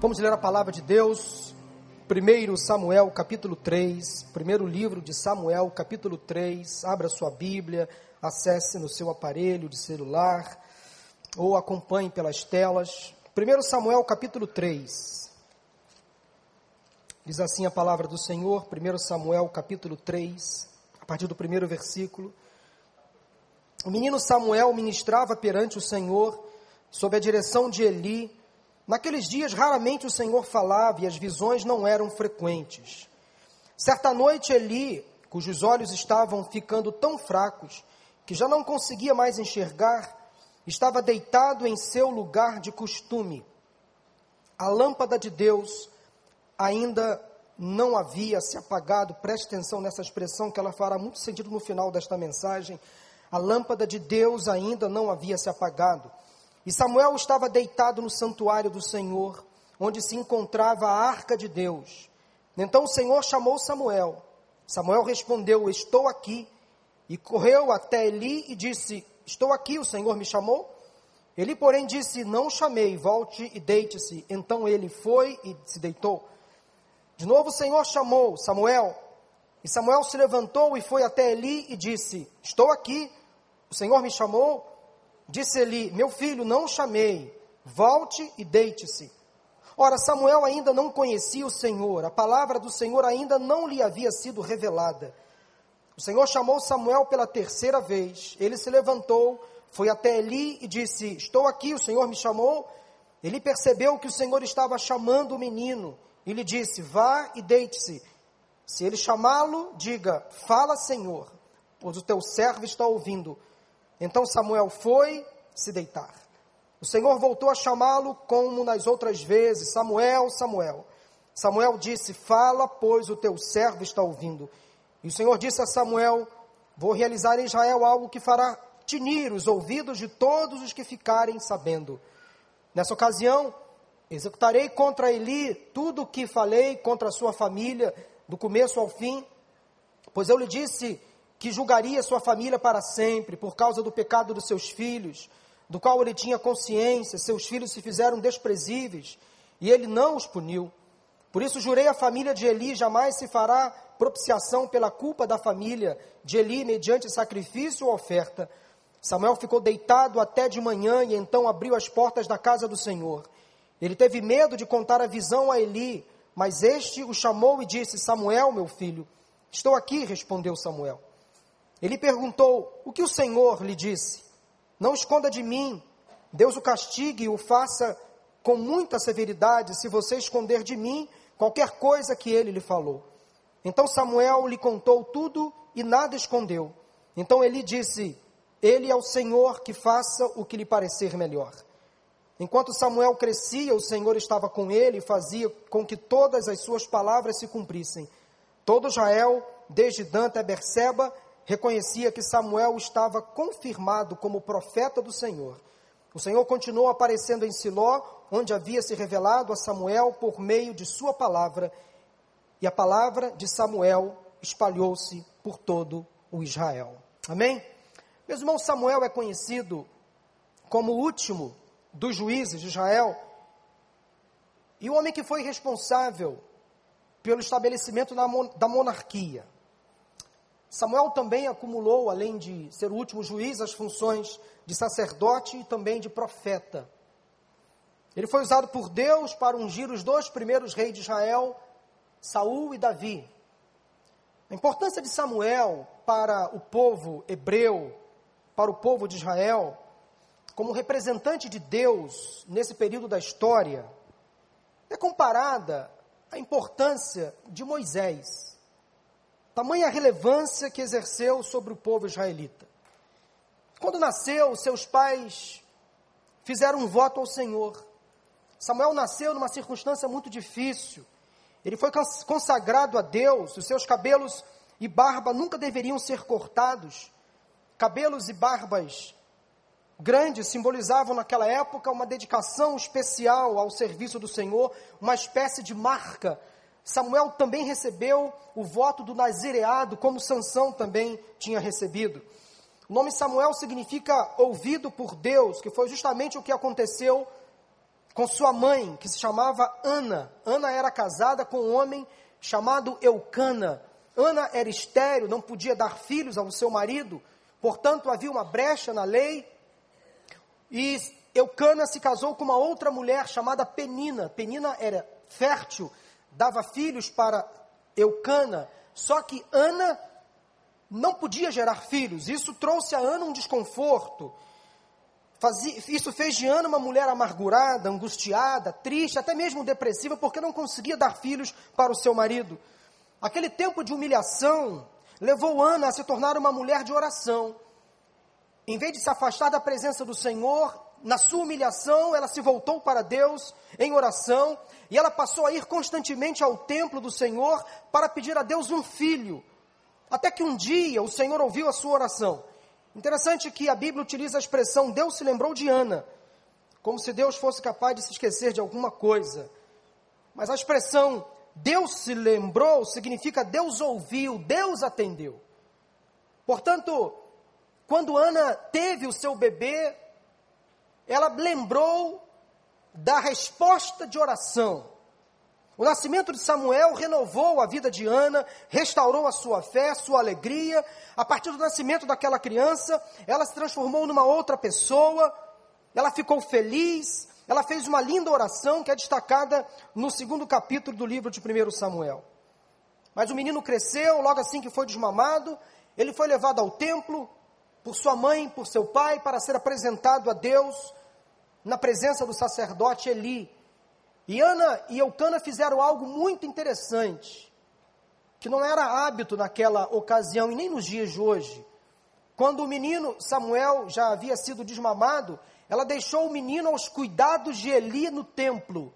Vamos ler a palavra de Deus, 1 Samuel capítulo 3, primeiro livro de Samuel capítulo 3. Abra sua Bíblia, acesse no seu aparelho de celular ou acompanhe pelas telas. 1 Samuel capítulo 3. Diz assim a palavra do Senhor, 1 Samuel capítulo 3, a partir do primeiro versículo. O menino Samuel ministrava perante o Senhor, sob a direção de Eli, Naqueles dias, raramente o Senhor falava e as visões não eram frequentes. Certa noite, Eli, cujos olhos estavam ficando tão fracos que já não conseguia mais enxergar, estava deitado em seu lugar de costume. A lâmpada de Deus ainda não havia se apagado. Preste atenção nessa expressão que ela fará muito sentido no final desta mensagem. A lâmpada de Deus ainda não havia se apagado. E Samuel estava deitado no santuário do Senhor, onde se encontrava a arca de Deus. Então o Senhor chamou Samuel. Samuel respondeu: Estou aqui. E correu até Eli e disse: Estou aqui, o Senhor me chamou. Ele, porém, disse: Não chamei, volte e deite-se. Então ele foi e se deitou. De novo o Senhor chamou Samuel. E Samuel se levantou e foi até Eli e disse: Estou aqui, o Senhor me chamou. Disse Eli: Meu filho, não o chamei, volte e deite-se. Ora, Samuel ainda não conhecia o Senhor, a palavra do Senhor ainda não lhe havia sido revelada. O Senhor chamou Samuel pela terceira vez. Ele se levantou, foi até Eli e disse: Estou aqui, o Senhor me chamou. Ele percebeu que o Senhor estava chamando o menino e lhe disse: Vá e deite-se. Se ele chamá-lo, diga: Fala, Senhor, pois o teu servo está ouvindo. Então Samuel foi se deitar. O Senhor voltou a chamá-lo como nas outras vezes: Samuel, Samuel. Samuel disse: Fala, pois o teu servo está ouvindo. E o Senhor disse a Samuel: Vou realizar em Israel algo que fará tinir os ouvidos de todos os que ficarem sabendo. Nessa ocasião, executarei contra Eli tudo o que falei contra a sua família, do começo ao fim, pois eu lhe disse que julgaria sua família para sempre por causa do pecado dos seus filhos, do qual ele tinha consciência, seus filhos se fizeram desprezíveis e ele não os puniu. Por isso jurei à família de Eli: jamais se fará propiciação pela culpa da família de Eli mediante sacrifício ou oferta. Samuel ficou deitado até de manhã e então abriu as portas da casa do Senhor. Ele teve medo de contar a visão a Eli, mas este o chamou e disse: Samuel, meu filho. Estou aqui, respondeu Samuel. Ele perguntou: O que o Senhor lhe disse? Não esconda de mim. Deus o castigue e o faça com muita severidade se você esconder de mim qualquer coisa que ele lhe falou. Então Samuel lhe contou tudo e nada escondeu. Então ele disse: Ele é o Senhor que faça o que lhe parecer melhor. Enquanto Samuel crescia, o Senhor estava com ele e fazia com que todas as suas palavras se cumprissem. Todo Israel, desde Dan até Berseba, reconhecia que Samuel estava confirmado como profeta do Senhor. O Senhor continuou aparecendo em Siló, onde havia se revelado a Samuel por meio de sua palavra, e a palavra de Samuel espalhou-se por todo o Israel. Amém? Meu irmão, Samuel é conhecido como o último dos juízes de Israel e o homem que foi responsável pelo estabelecimento da monarquia. Samuel também acumulou, além de ser o último juiz, as funções de sacerdote e também de profeta. Ele foi usado por Deus para ungir os dois primeiros reis de Israel, Saul e Davi. A importância de Samuel para o povo hebreu, para o povo de Israel, como representante de Deus nesse período da história, é comparada à importância de Moisés tamanha relevância que exerceu sobre o povo israelita. Quando nasceu, seus pais fizeram um voto ao Senhor. Samuel nasceu numa circunstância muito difícil. Ele foi consagrado a Deus, os seus cabelos e barba nunca deveriam ser cortados. Cabelos e barbas grandes simbolizavam naquela época uma dedicação especial ao serviço do Senhor, uma espécie de marca Samuel também recebeu o voto do nazireado, como Sansão também tinha recebido. O nome Samuel significa ouvido por Deus, que foi justamente o que aconteceu com sua mãe, que se chamava Ana. Ana era casada com um homem chamado Eucana. Ana era estéril, não podia dar filhos ao seu marido, portanto havia uma brecha na lei. E Eucana se casou com uma outra mulher chamada Penina. Penina era fértil, dava filhos para Eucana. Só que Ana não podia gerar filhos. Isso trouxe a Ana um desconforto. Isso fez de Ana uma mulher amargurada, angustiada, triste, até mesmo depressiva, porque não conseguia dar filhos para o seu marido. Aquele tempo de humilhação levou Ana a se tornar uma mulher de oração. Em vez de se afastar da presença do Senhor, na sua humilhação, ela se voltou para Deus em oração e ela passou a ir constantemente ao templo do Senhor para pedir a Deus um filho. Até que um dia o Senhor ouviu a sua oração Interessante que a Bíblia utiliza a expressão Deus se lembrou de Ana, como se Deus fosse capaz de se esquecer de alguma coisa. Mas a expressão Deus se lembrou significa Deus ouviu, Deus atendeu. Portanto, quando Ana teve o seu bebê, ela lembrou da resposta de oração. O nascimento de Samuel renovou a vida de Ana, restaurou a sua fé, sua alegria. A partir do nascimento daquela criança, ela se transformou numa outra pessoa, ela ficou feliz, ela fez uma linda oração que é destacada no segundo capítulo do livro de 1 Samuel. Mas o menino cresceu, logo assim que foi desmamado, ele foi levado ao templo por sua mãe, por seu pai, para ser apresentado a Deus na presença do sacerdote Eli. E Ana e Eucana fizeram algo muito interessante, que não era hábito naquela ocasião e nem nos dias de hoje. Quando o menino Samuel já havia sido desmamado, ela deixou o menino aos cuidados de Eli no templo,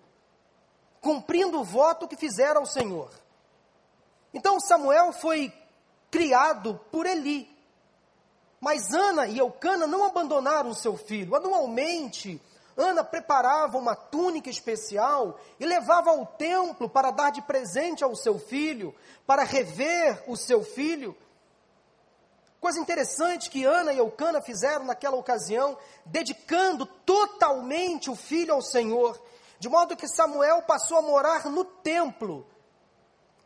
cumprindo o voto que fizera ao Senhor. Então Samuel foi criado por Eli. Mas Ana e Eucana não abandonaram seu filho. Anualmente, Ana preparava uma túnica especial e levava ao templo para dar de presente ao seu filho, para rever o seu filho. Coisa interessante que Ana e Eucana fizeram naquela ocasião, dedicando totalmente o filho ao Senhor, de modo que Samuel passou a morar no templo,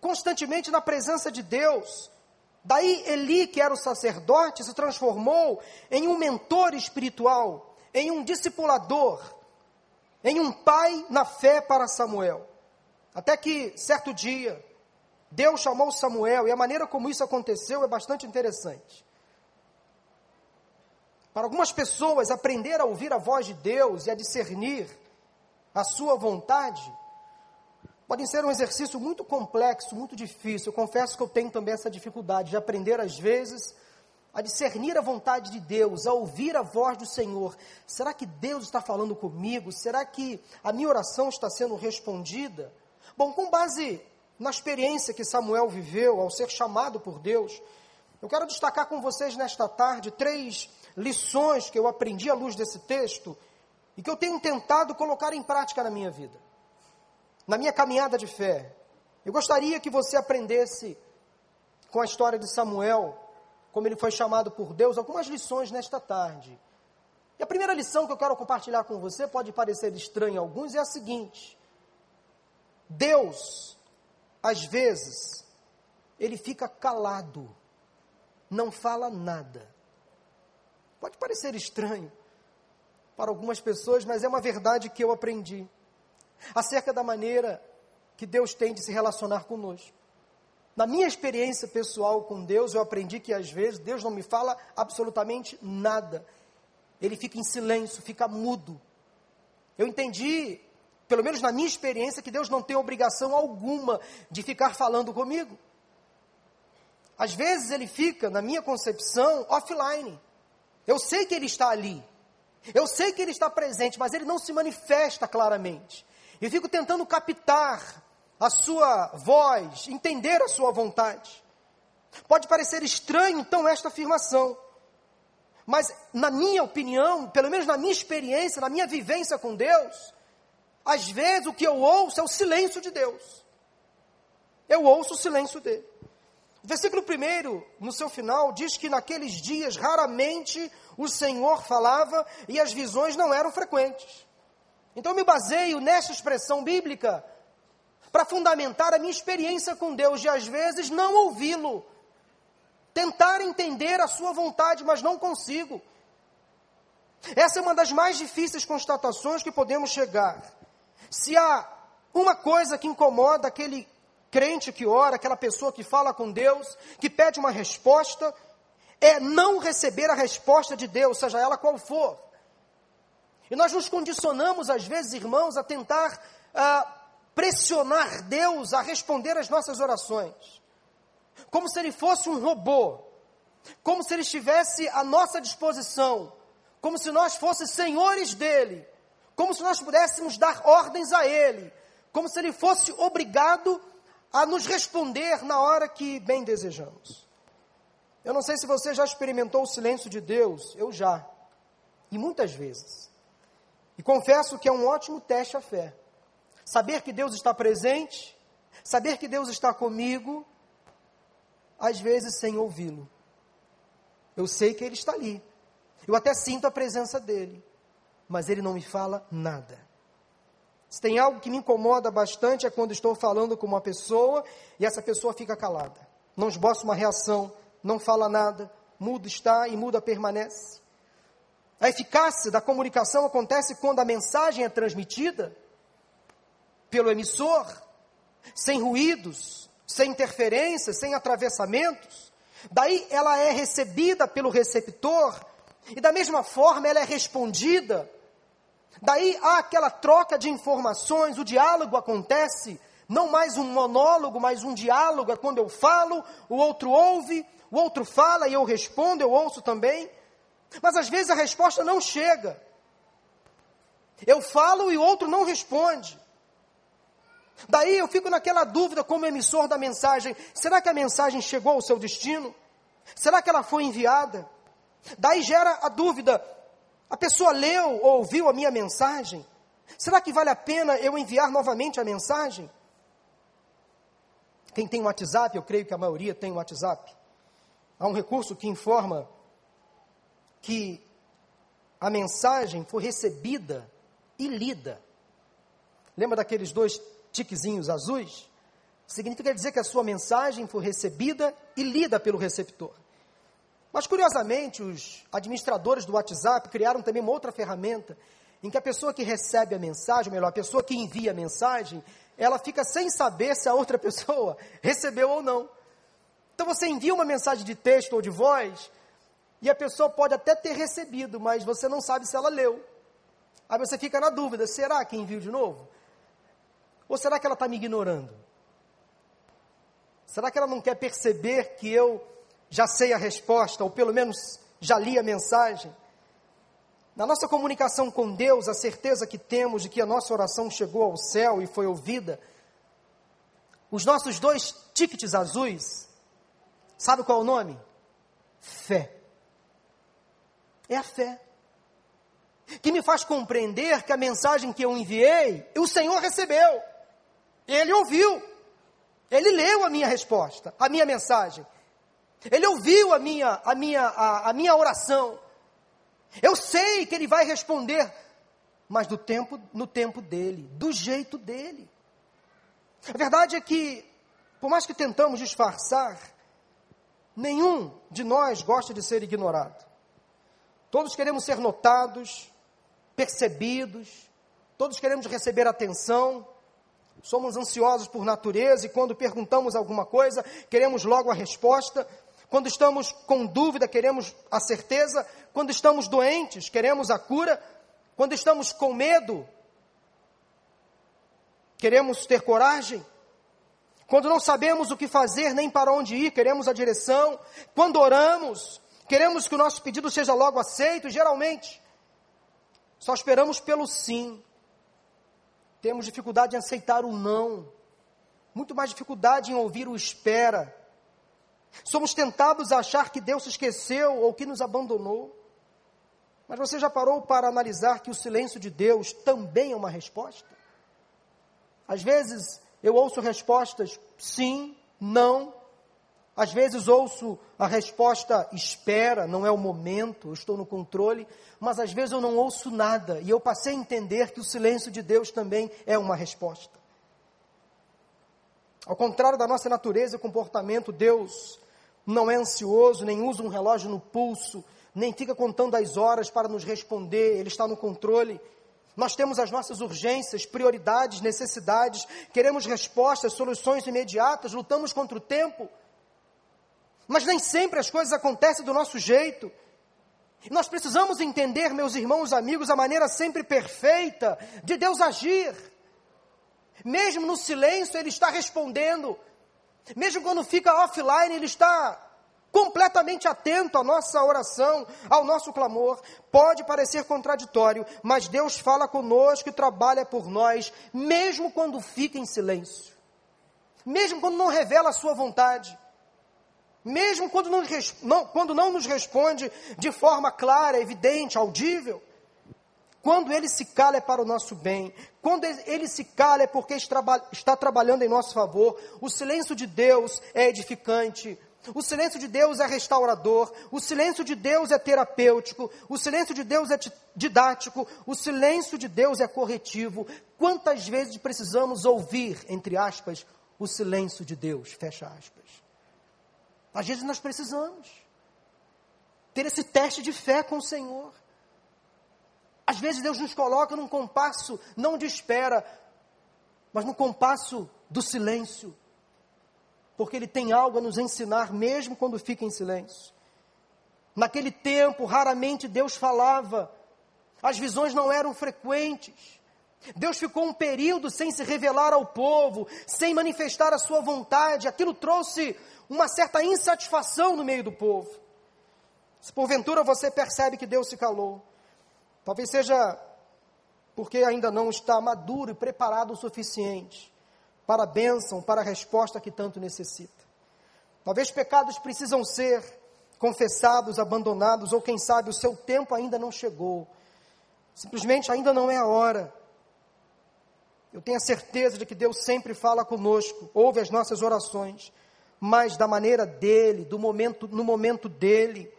constantemente na presença de Deus. Daí Eli, que era o sacerdote, se transformou em um mentor espiritual em um discipulador, em um pai na fé para Samuel. Até que, certo dia, Deus chamou Samuel, e a maneira como isso aconteceu é bastante interessante. Para algumas pessoas, aprender a ouvir a voz de Deus e a discernir a sua vontade pode ser um exercício muito complexo, muito difícil. Eu confesso que eu tenho também essa dificuldade de aprender, às vezes, a discernir a vontade de Deus, a ouvir a voz do Senhor. Será que Deus está falando comigo? Será que a minha oração está sendo respondida? Bom, com base na experiência que Samuel viveu ao ser chamado por Deus, eu quero destacar com vocês nesta tarde três lições que eu aprendi à luz desse texto e que eu tenho tentado colocar em prática na minha vida, na minha caminhada de fé. Eu gostaria que você aprendesse com a história de Samuel como ele foi chamado por Deus, algumas lições nesta tarde. E a primeira lição que eu quero compartilhar com você pode parecer estranha a alguns, é a seguinte: Deus, às vezes, ele fica calado, não fala nada. Pode parecer estranho para algumas pessoas, mas é uma verdade que eu aprendi acerca da maneira que Deus tem de se relacionar conosco. Na minha experiência pessoal com Deus, eu aprendi que às vezes Deus não me fala absolutamente nada. Ele fica em silêncio, fica mudo. Eu entendi, pelo menos na minha experiência, que Deus não tem obrigação alguma de ficar falando comigo. Às vezes ele fica, na minha concepção, offline. Eu sei que ele está ali. Eu sei que ele está presente, mas ele não se manifesta claramente. Eu fico tentando captar a sua voz, entender a sua vontade. Pode parecer estranho, então, esta afirmação. Mas, na minha opinião, pelo menos na minha experiência, na minha vivência com Deus, às vezes o que eu ouço é o silêncio de Deus. Eu ouço o silêncio dele. O versículo 1, no seu final, diz que naqueles dias raramente o Senhor falava e as visões não eram frequentes. Então eu me baseio nessa expressão bíblica para fundamentar a minha experiência com Deus de às vezes não ouvi-lo, tentar entender a sua vontade, mas não consigo. Essa é uma das mais difíceis constatações que podemos chegar. Se há uma coisa que incomoda aquele crente que ora, aquela pessoa que fala com Deus, que pede uma resposta, é não receber a resposta de Deus, seja ela qual for. E nós nos condicionamos, às vezes, irmãos, a tentar ah, pressionar Deus a responder às nossas orações, como se Ele fosse um robô, como se Ele estivesse à nossa disposição, como se nós fôssemos senhores dele, como se nós pudéssemos dar ordens a Ele, como se Ele fosse obrigado a nos responder na hora que bem desejamos. Eu não sei se você já experimentou o silêncio de Deus, eu já, e muitas vezes. E confesso que é um ótimo teste à fé. Saber que Deus está presente, saber que Deus está comigo, às vezes sem ouvi-lo. Eu sei que Ele está ali. Eu até sinto a presença dele, mas Ele não me fala nada. Se tem algo que me incomoda bastante é quando estou falando com uma pessoa e essa pessoa fica calada. Não esboça uma reação, não fala nada, mudo está e muda permanece. A eficácia da comunicação acontece quando a mensagem é transmitida pelo emissor, sem ruídos, sem interferências, sem atravessamentos. Daí ela é recebida pelo receptor e da mesma forma ela é respondida. Daí há aquela troca de informações, o diálogo acontece, não mais um monólogo, mas um diálogo, é quando eu falo, o outro ouve, o outro fala e eu respondo, eu ouço também. Mas às vezes a resposta não chega. Eu falo e o outro não responde. Daí eu fico naquela dúvida como emissor da mensagem: será que a mensagem chegou ao seu destino? Será que ela foi enviada? Daí gera a dúvida: a pessoa leu ou ouviu a minha mensagem? Será que vale a pena eu enviar novamente a mensagem? Quem tem WhatsApp, eu creio que a maioria tem WhatsApp. Há um recurso que informa que a mensagem foi recebida e lida. Lembra daqueles dois tiquezinhos azuis, significa dizer que a sua mensagem foi recebida e lida pelo receptor. Mas, curiosamente, os administradores do WhatsApp criaram também uma outra ferramenta em que a pessoa que recebe a mensagem, ou melhor, a pessoa que envia a mensagem, ela fica sem saber se a outra pessoa recebeu ou não. Então você envia uma mensagem de texto ou de voz, e a pessoa pode até ter recebido, mas você não sabe se ela leu. Aí você fica na dúvida: será que envio de novo? Ou será que ela está me ignorando? Será que ela não quer perceber que eu já sei a resposta, ou pelo menos já li a mensagem? Na nossa comunicação com Deus, a certeza que temos de que a nossa oração chegou ao céu e foi ouvida, os nossos dois tickets azuis, sabe qual é o nome? Fé. É a fé. Que me faz compreender que a mensagem que eu enviei, o Senhor recebeu. Ele ouviu. Ele leu a minha resposta, a minha mensagem. Ele ouviu a minha, a minha, a, a minha oração. Eu sei que ele vai responder, mas do tempo, no tempo dele, do jeito dele. A verdade é que, por mais que tentamos disfarçar, nenhum de nós gosta de ser ignorado. Todos queremos ser notados, percebidos, todos queremos receber atenção, Somos ansiosos por natureza e quando perguntamos alguma coisa, queremos logo a resposta. Quando estamos com dúvida, queremos a certeza. Quando estamos doentes, queremos a cura. Quando estamos com medo, queremos ter coragem. Quando não sabemos o que fazer nem para onde ir, queremos a direção. Quando oramos, queremos que o nosso pedido seja logo aceito. Geralmente, só esperamos pelo sim temos dificuldade em aceitar o não, muito mais dificuldade em ouvir o espera. Somos tentados a achar que Deus se esqueceu ou que nos abandonou. Mas você já parou para analisar que o silêncio de Deus também é uma resposta? Às vezes eu ouço respostas sim, não, Às vezes ouço a resposta espera, não é o momento, estou no controle, mas às vezes eu não ouço nada e eu passei a entender que o silêncio de Deus também é uma resposta. Ao contrário da nossa natureza e comportamento, Deus não é ansioso, nem usa um relógio no pulso, nem fica contando as horas para nos responder, Ele está no controle. Nós temos as nossas urgências, prioridades, necessidades, queremos respostas, soluções imediatas, lutamos contra o tempo. Mas nem sempre as coisas acontecem do nosso jeito. Nós precisamos entender, meus irmãos, amigos, a maneira sempre perfeita de Deus agir. Mesmo no silêncio, Ele está respondendo. Mesmo quando fica offline, Ele está completamente atento à nossa oração, ao nosso clamor. Pode parecer contraditório, mas Deus fala conosco e trabalha por nós, mesmo quando fica em silêncio. Mesmo quando não revela a sua vontade mesmo quando não, não, quando não nos responde de forma clara, evidente, audível. Quando ele se cala é para o nosso bem. Quando ele se cala é porque está trabalhando em nosso favor. O silêncio de Deus é edificante. O silêncio de Deus é restaurador. O silêncio de Deus é terapêutico. O silêncio de Deus é didático. O silêncio de Deus é corretivo. Quantas vezes precisamos ouvir, entre aspas, o silêncio de Deus? Fecha aspas. Às vezes nós precisamos ter esse teste de fé com o Senhor. Às vezes Deus nos coloca num compasso não de espera, mas no compasso do silêncio. Porque Ele tem algo a nos ensinar, mesmo quando fica em silêncio. Naquele tempo, raramente Deus falava, as visões não eram frequentes. Deus ficou um período sem se revelar ao povo, sem manifestar a sua vontade. Aquilo trouxe uma certa insatisfação no meio do povo. Se porventura você percebe que Deus se calou, talvez seja porque ainda não está maduro e preparado o suficiente para a bênção, para a resposta que tanto necessita. Talvez pecados precisam ser confessados, abandonados, ou quem sabe o seu tempo ainda não chegou. Simplesmente ainda não é a hora. Eu tenho a certeza de que Deus sempre fala conosco, ouve as nossas orações mas da maneira dele, do momento, no momento dele.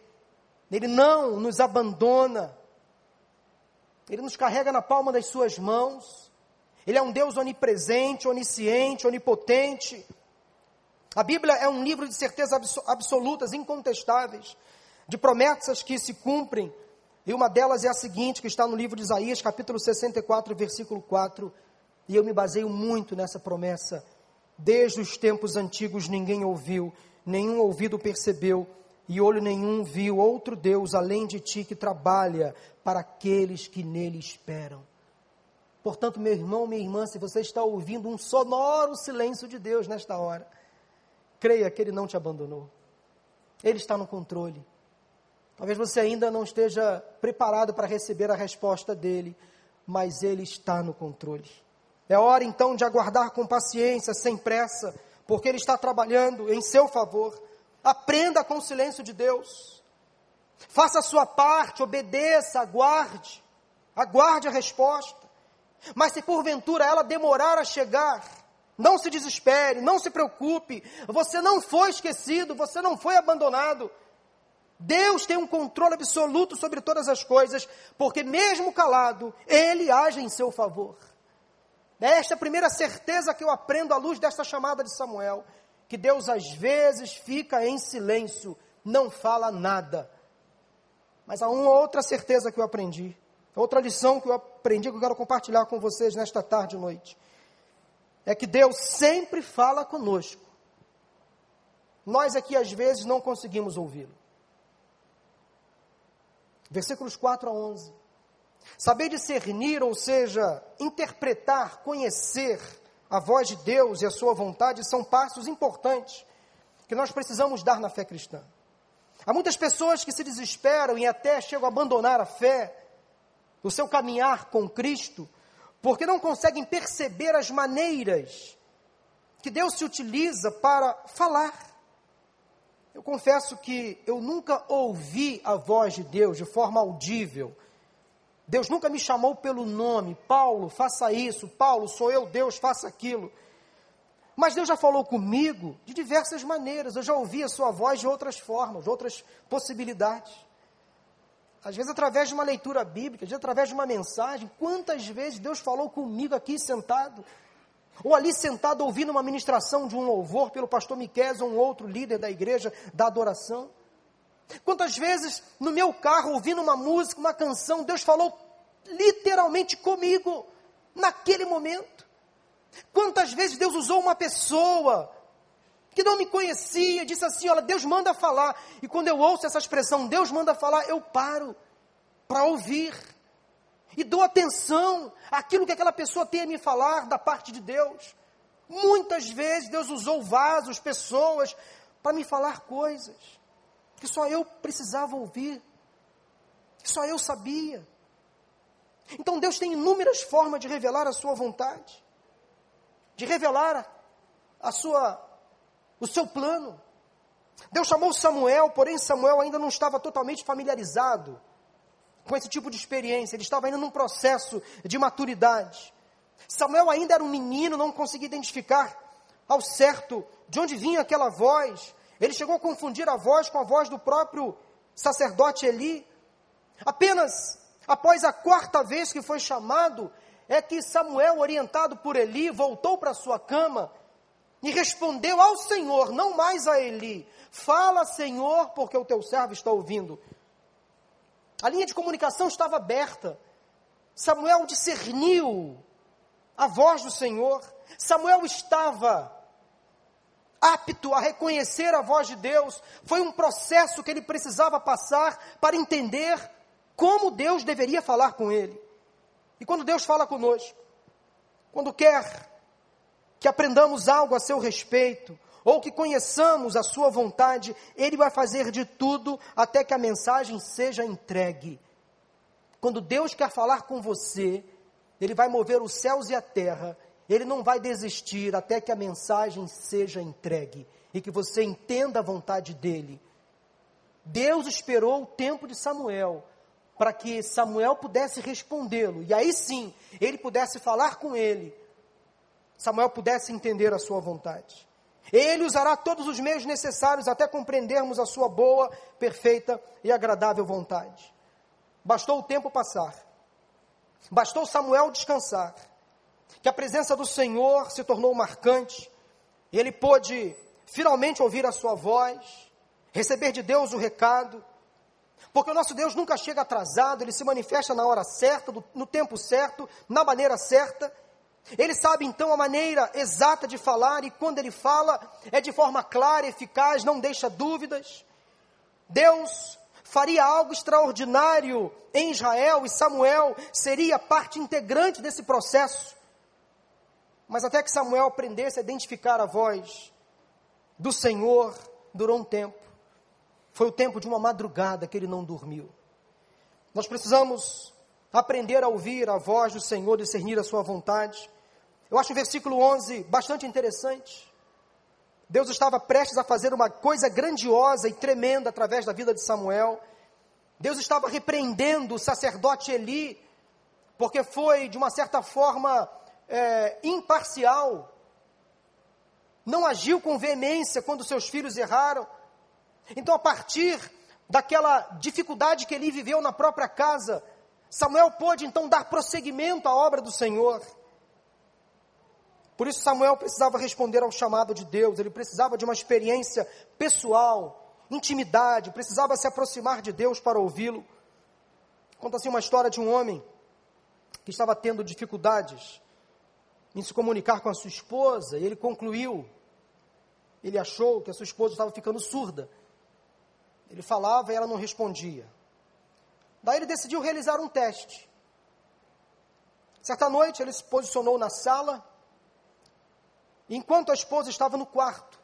Ele não nos abandona. Ele nos carrega na palma das suas mãos. Ele é um Deus onipresente, onisciente, onipotente. A Bíblia é um livro de certezas absolutas, incontestáveis, de promessas que se cumprem. E uma delas é a seguinte, que está no livro de Isaías, capítulo 64, versículo 4. E eu me baseio muito nessa promessa Desde os tempos antigos ninguém ouviu, nenhum ouvido percebeu, e olho nenhum viu outro Deus além de ti que trabalha para aqueles que nele esperam. Portanto, meu irmão, minha irmã, se você está ouvindo um sonoro silêncio de Deus nesta hora, creia que Ele não te abandonou. Ele está no controle. Talvez você ainda não esteja preparado para receber a resposta dele, mas Ele está no controle. É hora então de aguardar com paciência, sem pressa, porque Ele está trabalhando em seu favor. Aprenda com o silêncio de Deus. Faça a sua parte, obedeça, aguarde. Aguarde a resposta. Mas se porventura ela demorar a chegar, não se desespere, não se preocupe. Você não foi esquecido, você não foi abandonado. Deus tem um controle absoluto sobre todas as coisas, porque mesmo calado, Ele age em seu favor. É esta primeira certeza que eu aprendo à luz desta chamada de Samuel, que Deus às vezes fica em silêncio, não fala nada. Mas há uma outra certeza que eu aprendi, outra lição que eu aprendi que eu quero compartilhar com vocês nesta tarde e noite. É que Deus sempre fala conosco. Nós aqui às vezes não conseguimos ouvi-lo. Versículos 4 a 11. Saber discernir, ou seja, interpretar, conhecer a voz de Deus e a sua vontade são passos importantes que nós precisamos dar na fé cristã. Há muitas pessoas que se desesperam e até chegam a abandonar a fé, o seu caminhar com Cristo, porque não conseguem perceber as maneiras que Deus se utiliza para falar. Eu confesso que eu nunca ouvi a voz de Deus de forma audível Deus nunca me chamou pelo nome, Paulo, faça isso, Paulo, sou eu, Deus, faça aquilo. Mas Deus já falou comigo de diversas maneiras. Eu já ouvi a sua voz de outras formas, de outras possibilidades. Às vezes através de uma leitura bíblica, às vezes através de uma mensagem. Quantas vezes Deus falou comigo aqui sentado? Ou ali sentado ouvindo uma ministração de um louvor pelo pastor Miquel ou um outro líder da igreja da adoração. Quantas vezes no meu carro ouvindo uma música, uma canção, Deus falou literalmente comigo naquele momento. Quantas vezes Deus usou uma pessoa que não me conhecia, disse assim: Olha, Deus manda falar. E quando eu ouço essa expressão, Deus manda falar, eu paro para ouvir e dou atenção àquilo que aquela pessoa tem a me falar da parte de Deus. Muitas vezes Deus usou vasos, pessoas, para me falar coisas que só eu precisava ouvir, que só eu sabia. Então Deus tem inúmeras formas de revelar a sua vontade de revelar a sua, o seu plano. Deus chamou Samuel, porém Samuel ainda não estava totalmente familiarizado com esse tipo de experiência, ele estava ainda num processo de maturidade. Samuel ainda era um menino, não conseguia identificar ao certo de onde vinha aquela voz. Ele chegou a confundir a voz com a voz do próprio sacerdote Eli. Apenas após a quarta vez que foi chamado, é que Samuel, orientado por Eli, voltou para sua cama e respondeu ao Senhor, não mais a Eli: Fala, Senhor, porque o teu servo está ouvindo. A linha de comunicação estava aberta. Samuel discerniu a voz do Senhor. Samuel estava apto a reconhecer a voz de Deus. Foi um processo que ele precisava passar para entender como Deus deveria falar com ele. E quando Deus fala conosco, quando quer que aprendamos algo a seu respeito, ou que conheçamos a sua vontade, Ele vai fazer de tudo até que a mensagem seja entregue. Quando Deus quer falar com você, Ele vai mover os céus e a terra, Ele não vai desistir até que a mensagem seja entregue e que você entenda a vontade dEle. Deus esperou o tempo de Samuel para que Samuel pudesse respondê-lo, e aí sim, ele pudesse falar com ele, Samuel pudesse entender a sua vontade. Ele usará todos os meios necessários até compreendermos a sua boa, perfeita e agradável vontade. Bastou o tempo passar, bastou Samuel descansar, que a presença do Senhor se tornou marcante, e ele pôde finalmente ouvir a sua voz, receber de Deus o recado, porque o nosso Deus nunca chega atrasado, ele se manifesta na hora certa, no tempo certo, na maneira certa. Ele sabe então a maneira exata de falar e quando ele fala é de forma clara, eficaz, não deixa dúvidas. Deus faria algo extraordinário em Israel e Samuel seria parte integrante desse processo. Mas até que Samuel aprendesse a identificar a voz do Senhor, durou um tempo. Foi o tempo de uma madrugada que ele não dormiu. Nós precisamos aprender a ouvir a voz do Senhor, discernir a sua vontade. Eu acho o versículo 11 bastante interessante. Deus estava prestes a fazer uma coisa grandiosa e tremenda através da vida de Samuel. Deus estava repreendendo o sacerdote Eli, porque foi, de uma certa forma, é, imparcial. Não agiu com veemência quando seus filhos erraram. Então, a partir daquela dificuldade que ele viveu na própria casa, Samuel pôde então dar prosseguimento à obra do Senhor. Por isso, Samuel precisava responder ao chamado de Deus, ele precisava de uma experiência pessoal, intimidade, precisava se aproximar de Deus para ouvi-lo. Conta-se uma história de um homem que estava tendo dificuldades em se comunicar com a sua esposa, e ele concluiu, ele achou que a sua esposa estava ficando surda. Ele falava e ela não respondia. Daí ele decidiu realizar um teste. Certa noite ele se posicionou na sala, enquanto a esposa estava no quarto.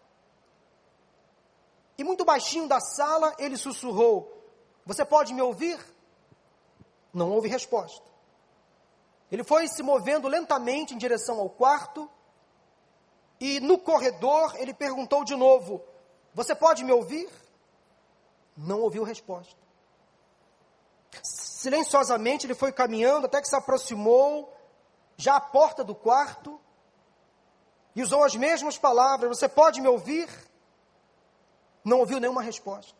E muito baixinho da sala ele sussurrou: Você pode me ouvir? Não houve resposta. Ele foi se movendo lentamente em direção ao quarto, e no corredor ele perguntou de novo: Você pode me ouvir? Não ouviu resposta. Silenciosamente ele foi caminhando até que se aproximou, já à porta do quarto, e usou as mesmas palavras: Você pode me ouvir? Não ouviu nenhuma resposta.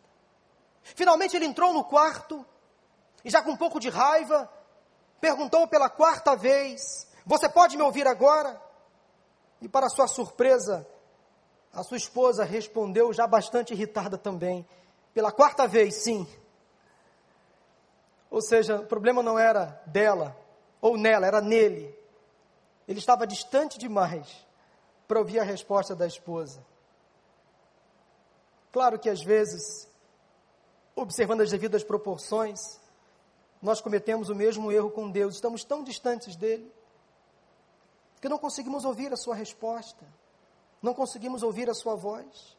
Finalmente ele entrou no quarto e, já com um pouco de raiva, perguntou pela quarta vez: Você pode me ouvir agora? E, para sua surpresa, a sua esposa respondeu, já bastante irritada também: Pela quarta vez, sim. Ou seja, o problema não era dela ou nela, era nele. Ele estava distante demais para ouvir a resposta da esposa. Claro que às vezes, observando as devidas proporções, nós cometemos o mesmo erro com Deus, estamos tão distantes dele, que não conseguimos ouvir a sua resposta, não conseguimos ouvir a sua voz.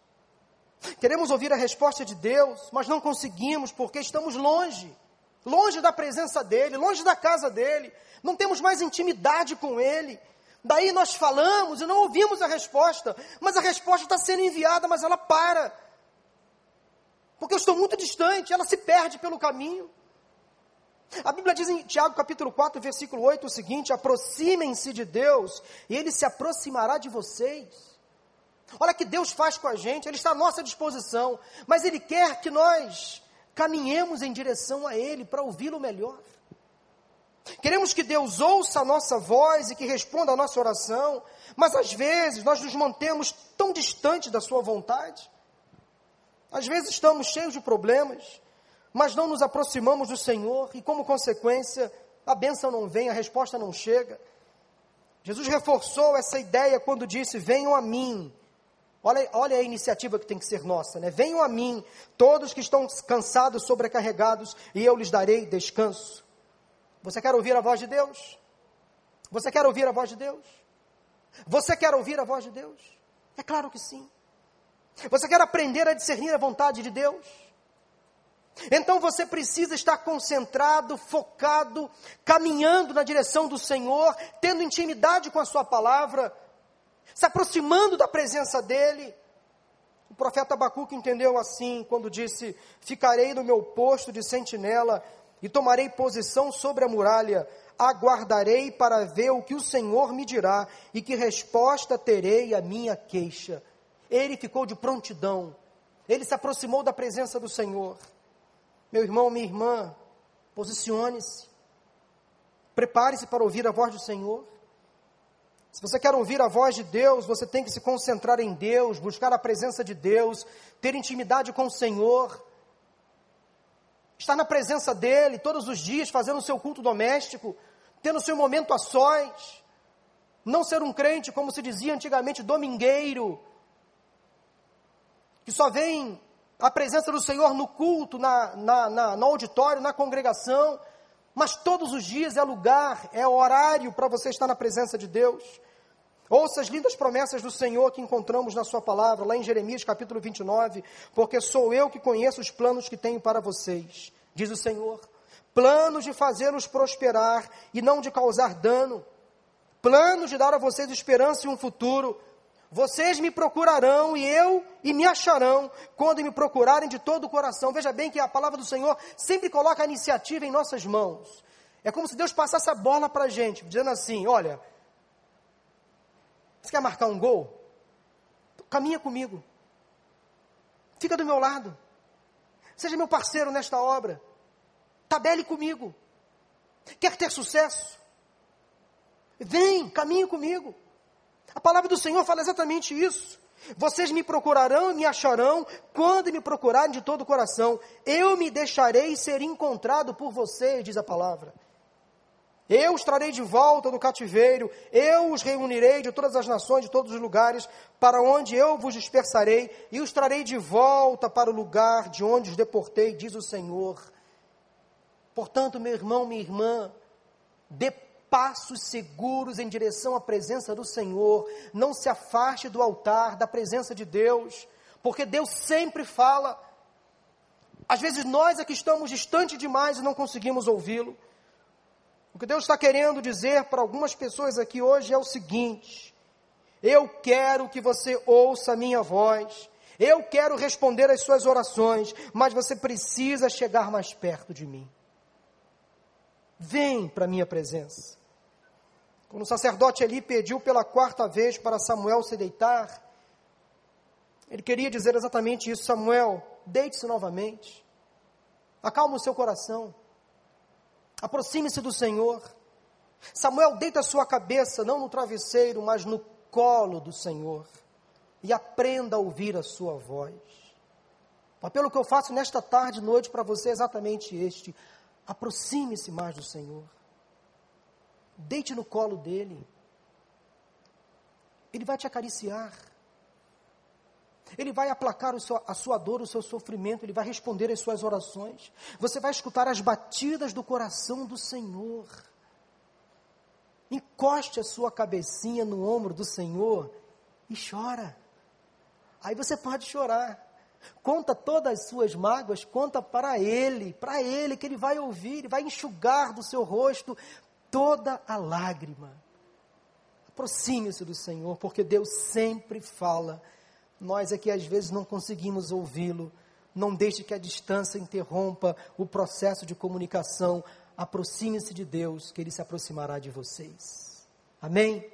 Queremos ouvir a resposta de Deus, mas não conseguimos porque estamos longe longe da presença dele, longe da casa dele, não temos mais intimidade com ele. Daí nós falamos e não ouvimos a resposta, mas a resposta está sendo enviada, mas ela para. Porque eu estou muito distante, ela se perde pelo caminho. A Bíblia diz em Tiago capítulo 4, versículo 8 o seguinte: aproximem-se de Deus, e Ele se aproximará de vocês. Olha que Deus faz com a gente, Ele está à nossa disposição, mas Ele quer que nós caminhemos em direção a Ele para ouvi-lo melhor. Queremos que Deus ouça a nossa voz e que responda a nossa oração, mas às vezes nós nos mantemos tão distantes da Sua vontade. Às vezes estamos cheios de problemas, mas não nos aproximamos do Senhor e, como consequência, a bênção não vem, a resposta não chega. Jesus reforçou essa ideia quando disse: Venham a mim Olha, olha a iniciativa que tem que ser nossa, né? Venham a mim, todos que estão cansados, sobrecarregados, e eu lhes darei descanso. Você quer ouvir a voz de Deus? Você quer ouvir a voz de Deus? Você quer ouvir a voz de Deus? É claro que sim. Você quer aprender a discernir a vontade de Deus? Então você precisa estar concentrado, focado, caminhando na direção do Senhor, tendo intimidade com a Sua palavra, se aproximando da presença dele. O profeta Abacuque entendeu assim quando disse: Ficarei no meu posto de sentinela e tomarei posição sobre a muralha, aguardarei para ver o que o Senhor me dirá e que resposta terei à minha queixa. Ele ficou de prontidão, ele se aproximou da presença do Senhor. Meu irmão, minha irmã, posicione-se, prepare-se para ouvir a voz do Senhor. Se você quer ouvir a voz de Deus, você tem que se concentrar em Deus, buscar a presença de Deus, ter intimidade com o Senhor, estar na presença dEle todos os dias, fazendo o seu culto doméstico, tendo o seu momento a sós, não ser um crente, como se dizia antigamente, domingueiro, que só vem a presença do Senhor no culto, na, na, na, no auditório, na congregação, mas todos os dias é lugar, é horário para você estar na presença de Deus. Ouça as lindas promessas do Senhor que encontramos na Sua palavra, lá em Jeremias capítulo 29, porque sou eu que conheço os planos que tenho para vocês, diz o Senhor. Planos de fazê-los prosperar e não de causar dano, planos de dar a vocês esperança e um futuro. Vocês me procurarão e eu e me acharão quando me procurarem de todo o coração. Veja bem que a palavra do Senhor sempre coloca a iniciativa em nossas mãos. É como se Deus passasse a bola para a gente, dizendo assim: olha, você quer marcar um gol? Caminha comigo. Fica do meu lado. Seja meu parceiro nesta obra. Tabele comigo. Quer ter sucesso? Vem, caminhe comigo. A palavra do Senhor fala exatamente isso. Vocês me procurarão e me acharão quando me procurarem de todo o coração. Eu me deixarei ser encontrado por vocês, diz a palavra. Eu os trarei de volta do cativeiro, eu os reunirei de todas as nações, de todos os lugares, para onde eu vos dispersarei, e os trarei de volta para o lugar de onde os deportei, diz o Senhor. Portanto, meu irmão, minha irmã, passos seguros em direção à presença do Senhor, não se afaste do altar, da presença de Deus, porque Deus sempre fala. Às vezes nós é que estamos distante demais e não conseguimos ouvi-lo. O que Deus está querendo dizer para algumas pessoas aqui hoje é o seguinte: eu quero que você ouça a minha voz, eu quero responder às suas orações, mas você precisa chegar mais perto de mim. Vem para a minha presença. Quando o sacerdote Eli pediu pela quarta vez para Samuel se deitar, ele queria dizer exatamente isso: Samuel, deite-se novamente, acalma o seu coração, aproxime-se do Senhor. Samuel, deita a sua cabeça, não no travesseiro, mas no colo do Senhor, e aprenda a ouvir a sua voz. O apelo que eu faço nesta tarde e noite para você é exatamente este: aproxime-se mais do Senhor, deite no colo dele, ele vai te acariciar. Ele vai aplacar a sua dor, o seu sofrimento, ele vai responder às suas orações. Você vai escutar as batidas do coração do Senhor. Encoste a sua cabecinha no ombro do Senhor e chora. Aí você pode chorar. Conta todas as suas mágoas, conta para Ele, para Ele, que Ele vai ouvir, Ele vai enxugar do seu rosto toda a lágrima. Aproxime-se do Senhor, porque Deus sempre fala nós aqui às vezes não conseguimos ouvi-lo. Não deixe que a distância interrompa o processo de comunicação. Aproxime-se de Deus, que Ele se aproximará de vocês. Amém?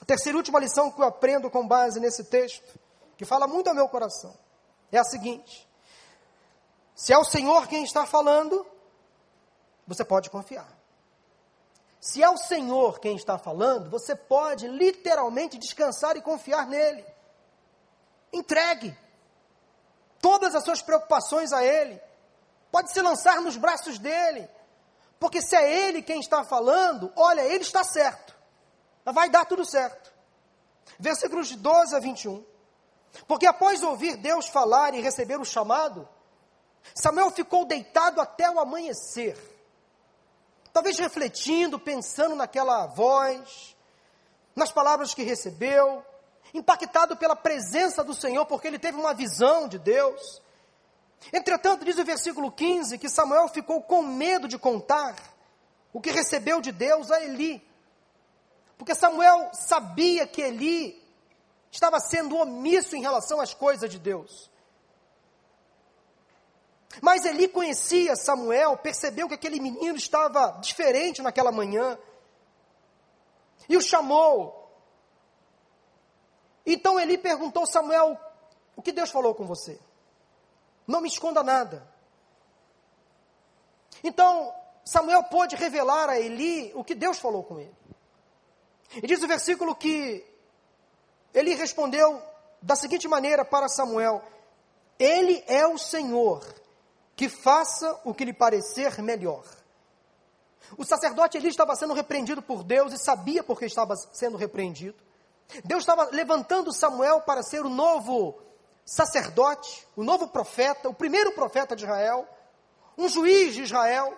A terceira e última lição que eu aprendo com base nesse texto, que fala muito ao meu coração, é a seguinte: se é o Senhor quem está falando, você pode confiar. Se é o Senhor quem está falando, você pode literalmente descansar e confiar nele. Entregue todas as suas preocupações a Ele. Pode se lançar nos braços dele. Porque se é Ele quem está falando, olha, Ele está certo. Vai dar tudo certo. Versículos de 12 a 21. Porque após ouvir Deus falar e receber o chamado, Samuel ficou deitado até o amanhecer. Talvez refletindo, pensando naquela voz, nas palavras que recebeu, impactado pela presença do Senhor, porque ele teve uma visão de Deus. Entretanto, diz o versículo 15 que Samuel ficou com medo de contar o que recebeu de Deus a Eli. Porque Samuel sabia que Eli estava sendo omisso em relação às coisas de Deus. Mas Eli conhecia Samuel, percebeu que aquele menino estava diferente naquela manhã, e o chamou então Eli perguntou Samuel: O que Deus falou com você? Não me esconda nada. Então Samuel pôde revelar a Eli o que Deus falou com ele. E diz o versículo que Eli respondeu da seguinte maneira para Samuel: Ele é o Senhor, que faça o que lhe parecer melhor. O sacerdote Eli estava sendo repreendido por Deus e sabia por que estava sendo repreendido. Deus estava levantando Samuel para ser o novo sacerdote, o novo profeta, o primeiro profeta de Israel, um juiz de Israel,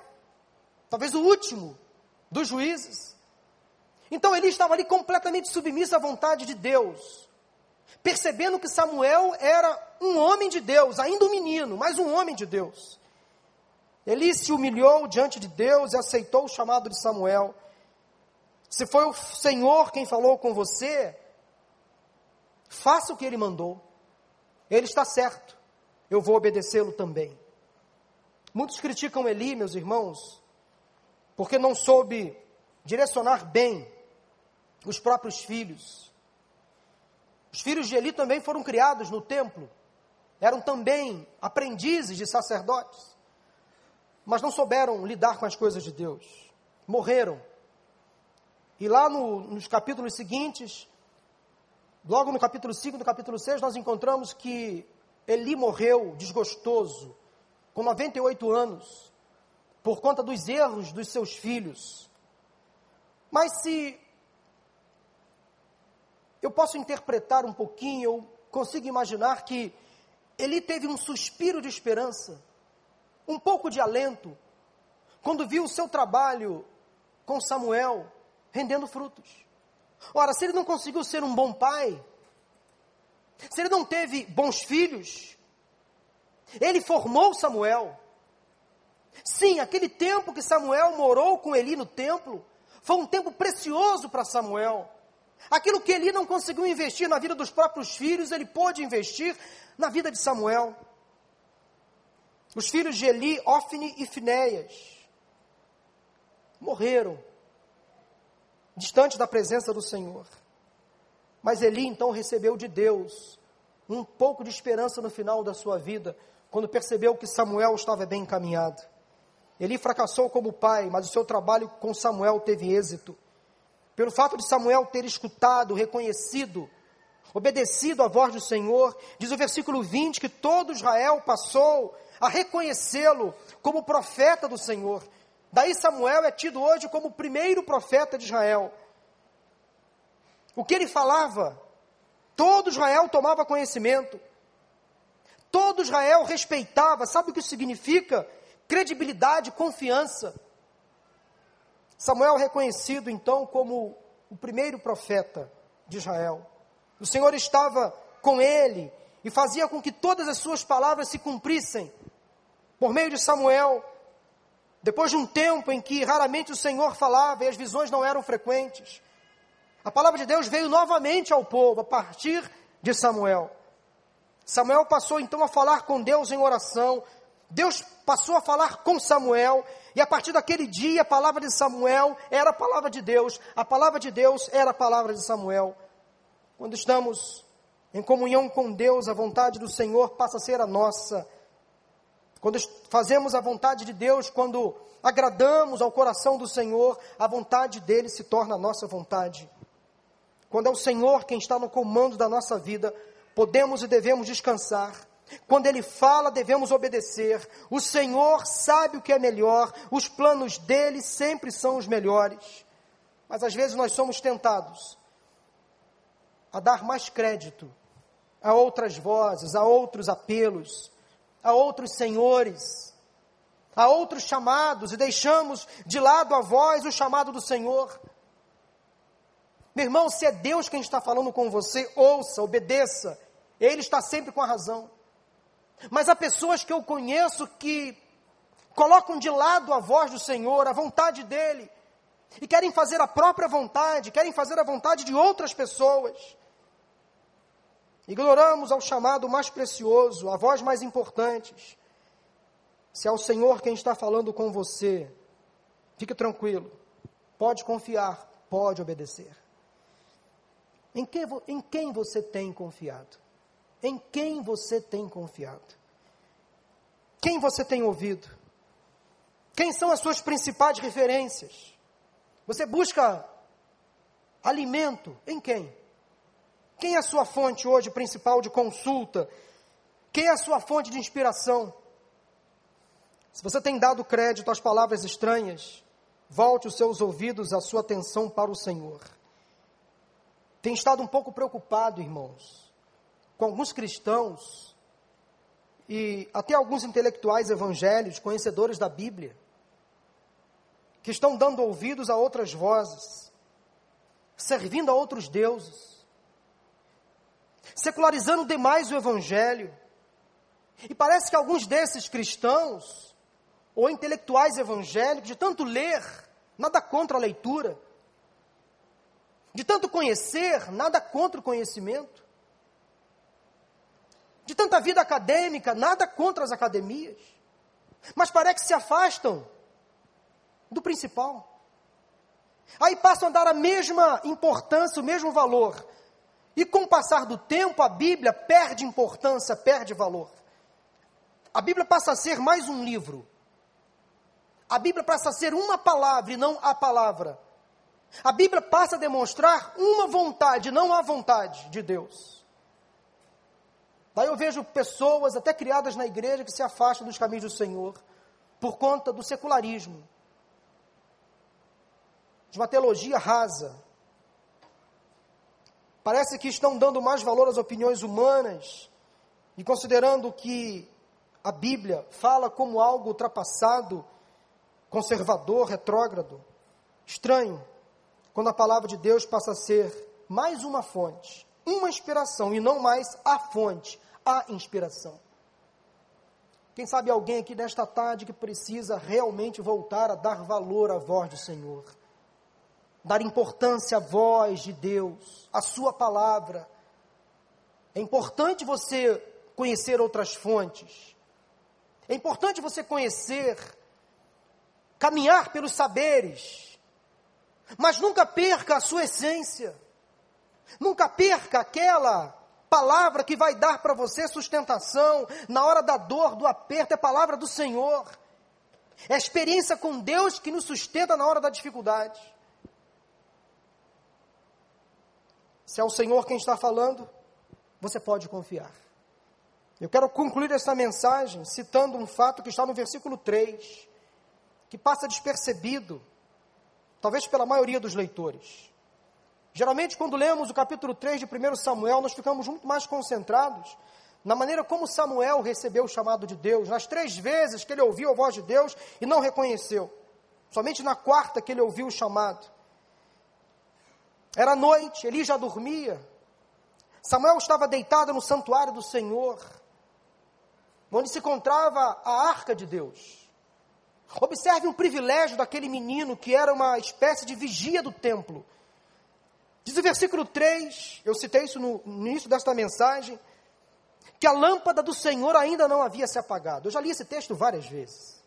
talvez o último dos juízes. Então ele estava ali completamente submisso à vontade de Deus, percebendo que Samuel era um homem de Deus, ainda um menino, mas um homem de Deus. Ele se humilhou diante de Deus e aceitou o chamado de Samuel. Se foi o Senhor quem falou com você, Faça o que ele mandou. Ele está certo. Eu vou obedecê-lo também. Muitos criticam Eli, meus irmãos, porque não soube direcionar bem os próprios filhos. Os filhos de Eli também foram criados no templo, eram também aprendizes de sacerdotes, mas não souberam lidar com as coisas de Deus. Morreram. E lá no, nos capítulos seguintes, Logo no capítulo 5, no capítulo 6, nós encontramos que Eli morreu desgostoso, com 98 anos, por conta dos erros dos seus filhos. Mas se eu posso interpretar um pouquinho, eu consigo imaginar que Eli teve um suspiro de esperança, um pouco de alento, quando viu o seu trabalho com Samuel rendendo frutos. Ora, se ele não conseguiu ser um bom pai, se ele não teve bons filhos, ele formou Samuel. Sim, aquele tempo que Samuel morou com Eli no templo, foi um tempo precioso para Samuel. Aquilo que Eli não conseguiu investir na vida dos próprios filhos, ele pôde investir na vida de Samuel. Os filhos de Eli, Ofne e Finéias, morreram distante da presença do Senhor. Mas Eli então recebeu de Deus um pouco de esperança no final da sua vida, quando percebeu que Samuel estava bem encaminhado. Eli fracassou como pai, mas o seu trabalho com Samuel teve êxito. Pelo fato de Samuel ter escutado, reconhecido, obedecido à voz do Senhor, diz o versículo 20 que todo Israel passou a reconhecê-lo como profeta do Senhor. Daí Samuel é tido hoje como o primeiro profeta de Israel. O que ele falava, todo Israel tomava conhecimento. Todo Israel respeitava. Sabe o que isso significa? Credibilidade, confiança. Samuel é reconhecido então como o primeiro profeta de Israel. O Senhor estava com ele e fazia com que todas as suas palavras se cumprissem. Por meio de Samuel, depois de um tempo em que raramente o Senhor falava e as visões não eram frequentes, a palavra de Deus veio novamente ao povo a partir de Samuel. Samuel passou então a falar com Deus em oração. Deus passou a falar com Samuel, e a partir daquele dia a palavra de Samuel era a palavra de Deus, a palavra de Deus era a palavra de Samuel. Quando estamos em comunhão com Deus, a vontade do Senhor passa a ser a nossa. Quando fazemos a vontade de Deus, quando agradamos ao coração do Senhor, a vontade dele se torna a nossa vontade. Quando é o Senhor quem está no comando da nossa vida, podemos e devemos descansar. Quando Ele fala, devemos obedecer. O Senhor sabe o que é melhor, os planos dele sempre são os melhores. Mas às vezes nós somos tentados a dar mais crédito a outras vozes, a outros apelos, a outros senhores, a outros chamados e deixamos de lado a voz, o chamado do Senhor. Meu irmão, se é Deus quem está falando com você, ouça, obedeça. Ele está sempre com a razão. Mas há pessoas que eu conheço que colocam de lado a voz do Senhor, a vontade dele, e querem fazer a própria vontade, querem fazer a vontade de outras pessoas. Ignoramos ao chamado mais precioso, a voz mais importante. Se é o Senhor quem está falando com você, fique tranquilo, pode confiar, pode obedecer. Em, que, em quem você tem confiado? Em quem você tem confiado? Quem você tem ouvido? Quem são as suas principais referências? Você busca alimento em quem? Quem é a sua fonte hoje principal de consulta? Quem é a sua fonte de inspiração? Se você tem dado crédito às palavras estranhas, volte os seus ouvidos, a sua atenção para o Senhor. Tenho estado um pouco preocupado, irmãos, com alguns cristãos e até alguns intelectuais evangélicos, conhecedores da Bíblia, que estão dando ouvidos a outras vozes, servindo a outros deuses, secularizando demais o Evangelho. E parece que alguns desses cristãos, ou intelectuais evangélicos, de tanto ler, nada contra a leitura, de tanto conhecer, nada contra o conhecimento. De tanta vida acadêmica, nada contra as academias. Mas parece que se afastam do principal. Aí passam a dar a mesma importância, o mesmo valor. E com o passar do tempo, a Bíblia perde importância, perde valor. A Bíblia passa a ser mais um livro. A Bíblia passa a ser uma palavra e não a palavra. A Bíblia passa a demonstrar uma vontade, não a vontade de Deus. Daí eu vejo pessoas, até criadas na igreja, que se afastam dos caminhos do Senhor, por conta do secularismo, de uma teologia rasa. Parece que estão dando mais valor às opiniões humanas e considerando que a Bíblia fala como algo ultrapassado, conservador, retrógrado, estranho quando a palavra de Deus passa a ser mais uma fonte, uma inspiração e não mais a fonte, a inspiração. Quem sabe alguém aqui nesta tarde que precisa realmente voltar a dar valor à voz do Senhor, dar importância à voz de Deus, à Sua palavra. É importante você conhecer outras fontes, é importante você conhecer, caminhar pelos saberes, Mas nunca perca a sua essência. Nunca perca aquela palavra que vai dar para você sustentação na hora da dor, do aperto, é palavra do Senhor. É a experiência com Deus que nos sustenta na hora da dificuldade. Se é o Senhor quem está falando, você pode confiar. Eu quero concluir essa mensagem citando um fato que está no versículo 3, que passa despercebido, talvez pela maioria dos leitores. Geralmente, quando lemos o capítulo 3 de 1 Samuel, nós ficamos muito mais concentrados na maneira como Samuel recebeu o chamado de Deus, nas três vezes que ele ouviu a voz de Deus e não reconheceu. Somente na quarta que ele ouviu o chamado. Era noite, Eli já dormia. Samuel estava deitado no santuário do Senhor, onde se encontrava a arca de Deus. Observe um privilégio daquele menino que era uma espécie de vigia do templo. Diz o versículo 3, eu citei isso no, início desta mensagem que a lâmpada do Senhor ainda não havia se apagado. Eu já li esse texto várias vezes.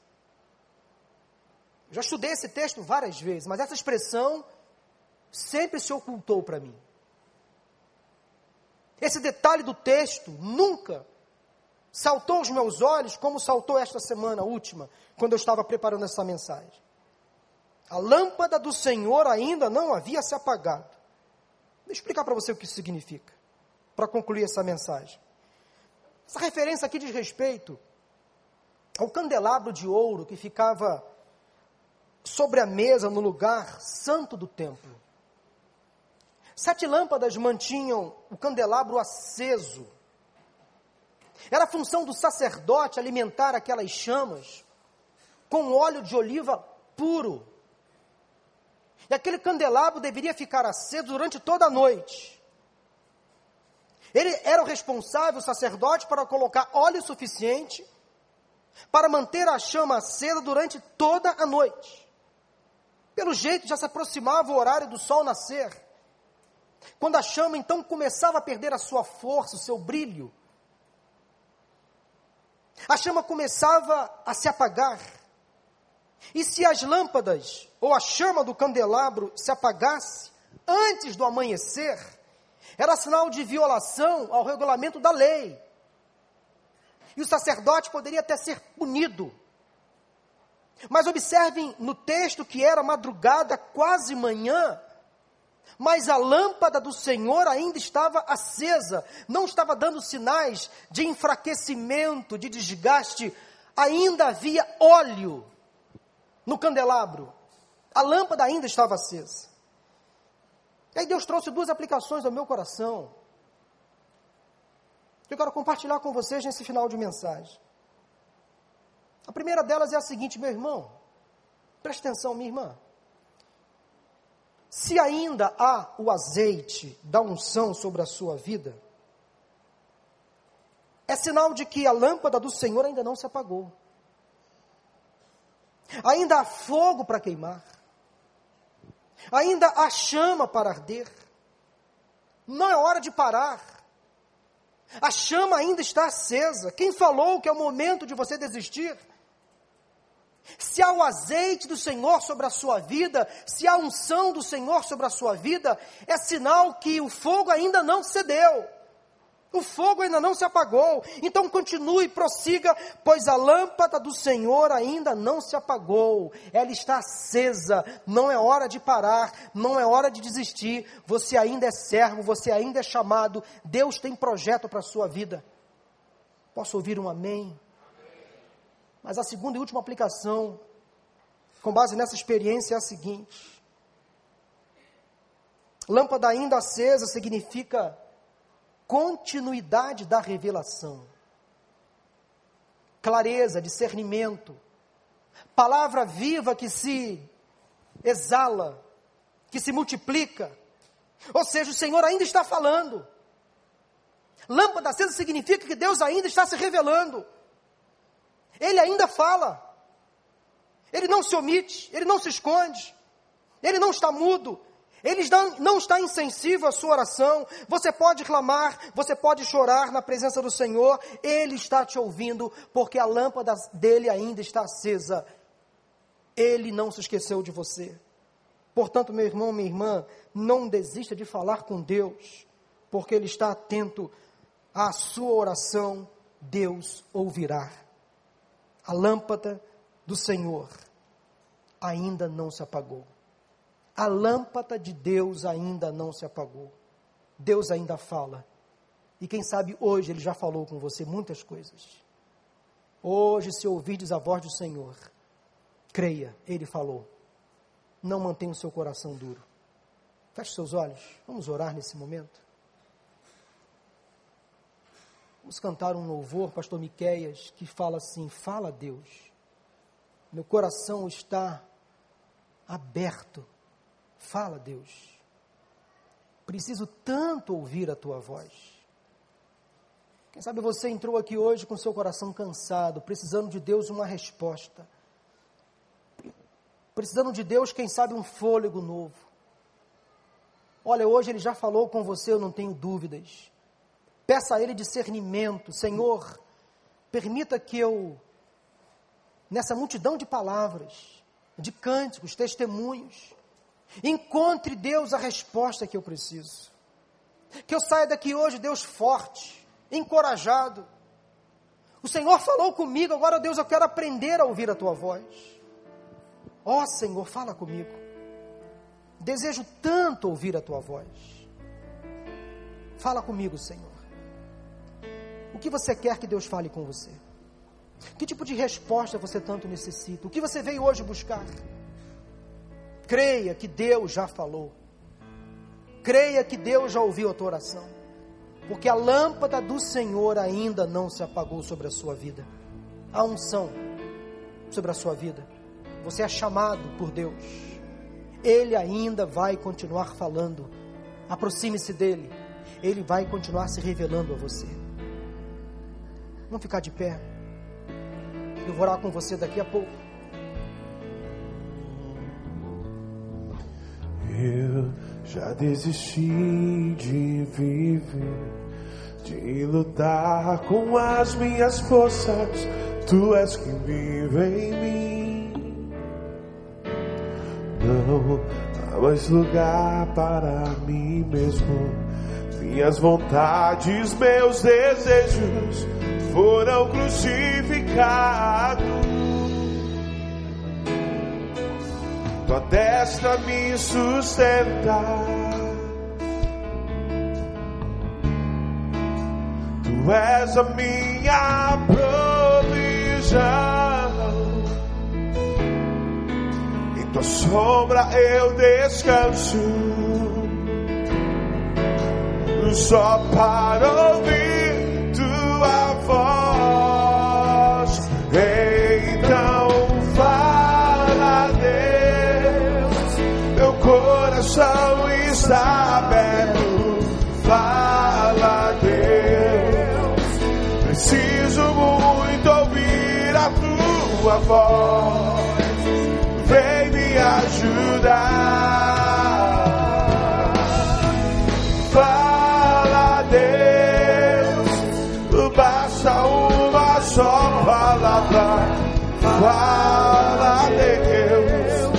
já estudei esse texto várias vezes, mas essa expressão sempre se ocultou para mim. Esse detalhe do texto nunca saltou aos meus olhos como saltou esta semana última, quando eu estava preparando essa mensagem. A lâmpada do Senhor ainda não havia se apagado. Deixa eu explicar para você o que isso significa, para concluir essa mensagem. Essa referência aqui diz respeito ao candelabro de ouro que ficava sobre a mesa no lugar santo do templo. Sete lâmpadas mantinham o candelabro aceso. Era função do sacerdote alimentar aquelas chamas com óleo de oliva puro. E aquele candelabro deveria ficar aceso durante toda a noite. Ele era o responsável, o sacerdote, para colocar óleo suficiente para manter a chama acesa durante toda a noite. Pelo jeito, já se aproximava o horário do sol nascer. Quando a chama então começava a perder a sua força, o seu brilho, a chama começava a se apagar. E se as lâmpadas ou a chama do candelabro se apagasse antes do amanhecer, era sinal de violação ao regulamento da lei. E o sacerdote poderia até ser punido. Mas observem no texto que era madrugada, quase manhã, mas a lâmpada do Senhor ainda estava acesa, não estava dando sinais de enfraquecimento, de desgaste, ainda havia óleo no candelabro, a lâmpada ainda estava acesa. E aí Deus trouxe duas aplicações ao meu coração. Que eu quero compartilhar com vocês nesse final de mensagem. A primeira delas é a seguinte, meu irmão. Preste atenção, minha irmã. Se ainda há o azeite da unção sobre a sua vida, é sinal de que a lâmpada do Senhor ainda não se apagou. Ainda há fogo para queimar ainda há chama para arder. Não é hora de parar. A chama ainda está acesa. Quem falou que é o momento de você desistir? Se há o azeite do Senhor sobre a sua vida, se há a unção do Senhor sobre a sua vida, é sinal que o fogo ainda não cedeu. O fogo ainda não se apagou. Então continue, prossiga, pois a lâmpada do Senhor ainda não se apagou. Ela está acesa. Não é hora de parar, não é hora de desistir. Você ainda é servo, você ainda é chamado. Deus tem projeto para a sua vida. Posso ouvir um amém? Mas a segunda e última aplicação, com base nessa experiência, é a seguinte: lâmpada ainda acesa significa continuidade da revelação, clareza, discernimento, palavra viva que se exala, que se multiplica. Ou seja, o Senhor ainda está falando. Lâmpada acesa significa que Deus ainda está se revelando. Ele ainda fala. Ele não se omite, ele não se esconde. Ele não está mudo, ele não está insensível à sua oração. Você pode clamar, você pode chorar na presença do Senhor. Ele está te ouvindo, porque a lâmpada dele ainda está acesa. Ele não se esqueceu de você. Portanto, meu irmão, minha irmã, não desista de falar com Deus, porque Ele está atento à sua oração, Deus ouvirá. A lâmpada do Senhor ainda não se apagou. A lâmpada de Deus ainda não se apagou. Deus ainda fala. E quem sabe hoje Ele já falou com você muitas coisas. Hoje, se ouvirdes a voz do Senhor, creia, Ele falou. Não mantenha o seu coração duro. Feche seus olhos. Vamos orar nesse momento. Vamos cantar um louvor, pastor Miqueias, que fala assim: Fala Deus. Meu coração está aberto. Fala Deus. Preciso tanto ouvir a tua voz. Quem sabe você entrou aqui hoje com seu coração cansado, precisando de Deus uma resposta. Precisando de Deus, quem sabe, um fôlego novo. Olha, hoje ele já falou com você, eu não tenho dúvidas. Peça a ele discernimento. Senhor, permita que eu, nessa multidão de palavras, de cânticos, testemunhos, encontre, Deus, a resposta que eu preciso. Que eu saia daqui hoje, Deus, forte, encorajado. O Senhor falou comigo, agora, Deus, eu quero aprender a ouvir a tua voz. Ó oh, Senhor, fala comigo. Desejo tanto ouvir a tua voz. Fala comigo, Senhor. O que você quer que Deus fale com você? Que tipo de resposta você tanto necessita? O que você veio hoje buscar? Creia que Deus já falou. Creia que Deus já ouviu a tua oração. Porque a lâmpada do Senhor ainda não se apagou sobre a sua vida. A unção sobre a sua vida. Você é chamado por Deus. Ele ainda vai continuar falando. Aproxime-se dele. Ele vai continuar se revelando a você. Vamos ficar de pé. Eu vou orar com você daqui a pouco. Eu já desisti de viver, de lutar com as minhas forças. Tu és quem vive em mim não há mais lugar para mim mesmo. Minhas vontades, meus desejos foram crucificados. Tua destra me sustenta. Tu és a minha provisão. tua sombra eu descanso, só para ouvir voz ajudar. Fala, Deus, basta uma só palavra. Fala, Deus,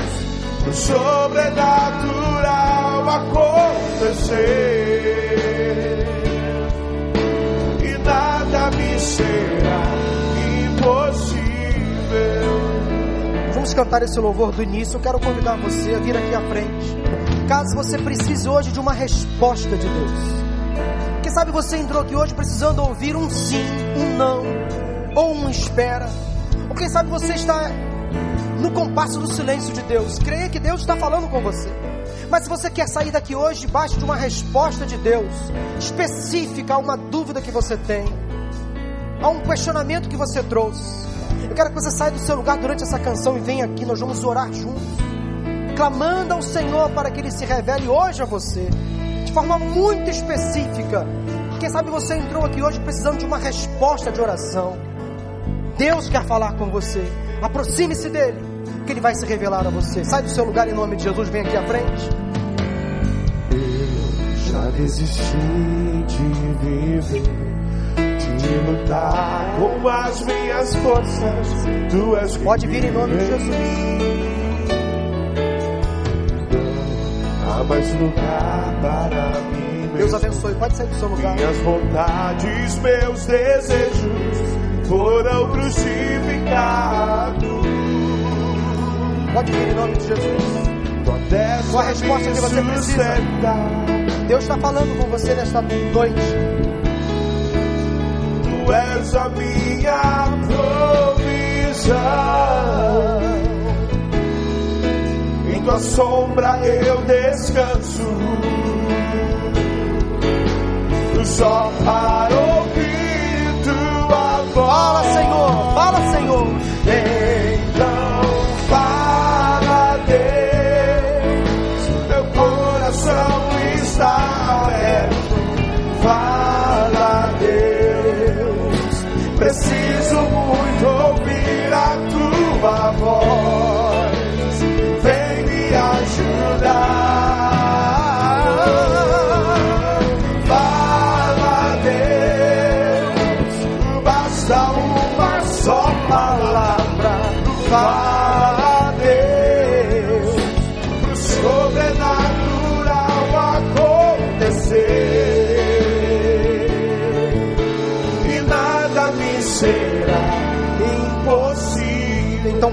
o sobrenatural acontecer. E nada me será vamos cantar esse louvor do início, eu quero convidar você a vir aqui à frente. Caso você precise hoje de uma resposta de Deus. Quem sabe você entrou aqui hoje precisando ouvir um sim, um não, ou um espera. Ou quem sabe você está no compasso do silêncio de Deus. Creia que Deus está falando com você. Mas se você quer sair daqui hoje debaixo de uma resposta de Deus, específica a uma dúvida que você tem, a um questionamento que você trouxe, eu quero que você saia do seu lugar durante essa canção e venha aqui, nós vamos orar juntos, clamando ao Senhor para que Ele se revele hoje a você, de forma muito específica. Quem sabe você entrou aqui hoje precisando de uma resposta de oração. Deus quer falar com você. Aproxime-se dele, que ele vai se revelar a você. Sai do seu lugar em nome de Jesus, vem aqui à frente. Eu já desisti de viver lutar com as minhas forças. Tu és Pode vir em nome de Jesus. mais lugar para mim. Deus abençoe. Pode sair do seu lugar. Minhas vontades, meus desejos foram crucificados. Pode vir em nome de Jesus. Tua destra Qual a resposta que você precisa? Deus está falando com você nesta noite. Tu és a minha provisão. Em tua sombra eu descanso. Só para ouvir tua voz. Fala, Senhor. Fala, Senhor. Então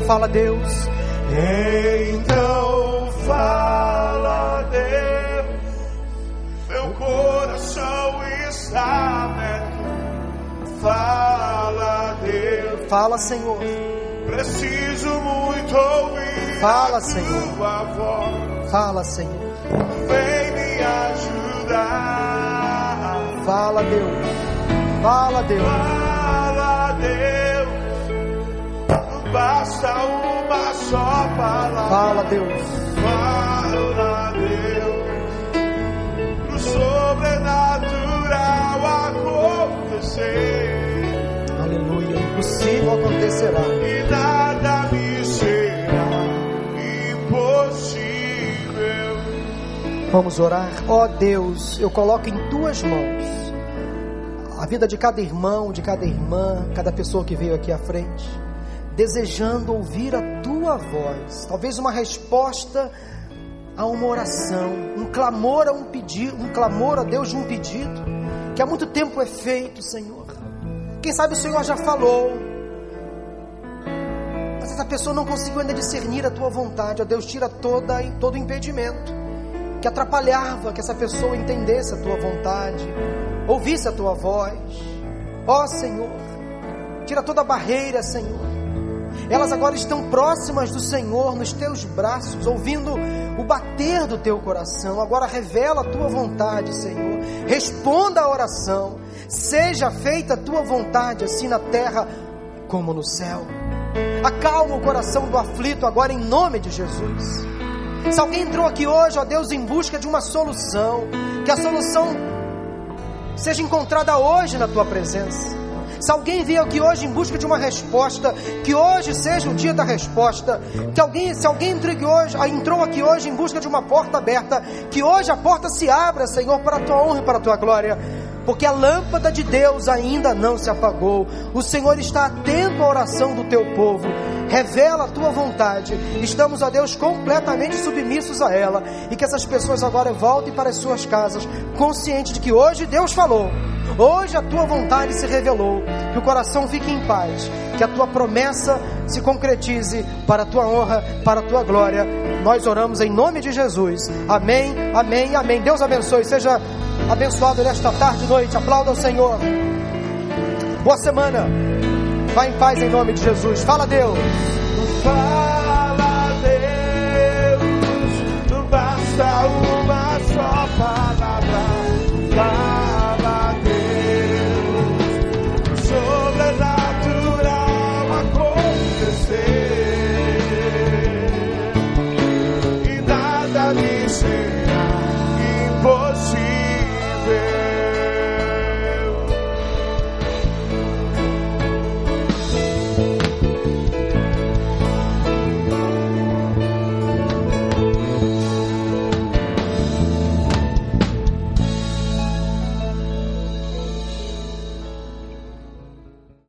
fala, Deus. Então fala, Deus, meu coração está aberto. Fala, Deus, Fala, Senhor. preciso muito ouvir Fala, a Senhor. tua voz. Fala, Senhor. Vem me ajudar. Fala, Deus. Fala, Deus. Fala, Deus, basta uma só palavra. Fala, Deus. Fala, Deus, pro sobrenatural acontecer Aleluia. Impossível acontecerá. e nada me será impossível. Vamos orar. Ó Deus, eu coloco em tuas mãos a vida de cada irmão, de cada irmã, cada pessoa que veio aqui à frente, desejando ouvir a tua voz. Talvez uma resposta a uma oração, um clamor a um pedido, um clamor a Deus de um pedido que há muito tempo é feito, Senhor. Quem sabe o Senhor já falou, mas essa pessoa não conseguiu ainda discernir a tua vontade. Ó Deus, tira toda, todo impedimento que atrapalhava que essa pessoa entendesse a tua vontade, ouvisse a tua voz. Ó Senhor, tira toda barreira, Senhor. Elas agora estão próximas do Senhor, nos teus braços, ouvindo o bater do teu coração. Agora revela a tua vontade, Senhor. Responda a oração. Seja feita a tua vontade, assim na terra como no céu. Acalma o coração do aflito agora em nome de Jesus. Se alguém entrou aqui hoje, ó Deus, em busca de uma solução, que a solução seja encontrada hoje na tua presença. Se alguém veio aqui hoje em busca de uma resposta, que hoje seja o dia da resposta. Que alguém, se alguém hoje, ah, entrou aqui hoje em busca de uma porta aberta, que hoje a porta se abra, Senhor, para a tua honra e para a tua glória. Porque a lâmpada de Deus ainda não se apagou. O Senhor está atento à oração do teu povo. Revela a tua vontade. Estamos, ó Deus, completamente submissos a ela. E que essas pessoas agora voltem para as suas casas, conscientes de que hoje Deus falou. Hoje a tua vontade se revelou. Que o coração fique em paz. Que a tua promessa se concretize para a tua honra, para a tua glória. Nós oramos em nome de Jesus. Amém, amém amém. Deus abençoe. Seja abençoado nesta tarde e noite. Aplauda o Senhor. Boa semana. Vá em paz em nome de Jesus. Fala Deus. Fala, Deus, basta uma só palavra. Fala,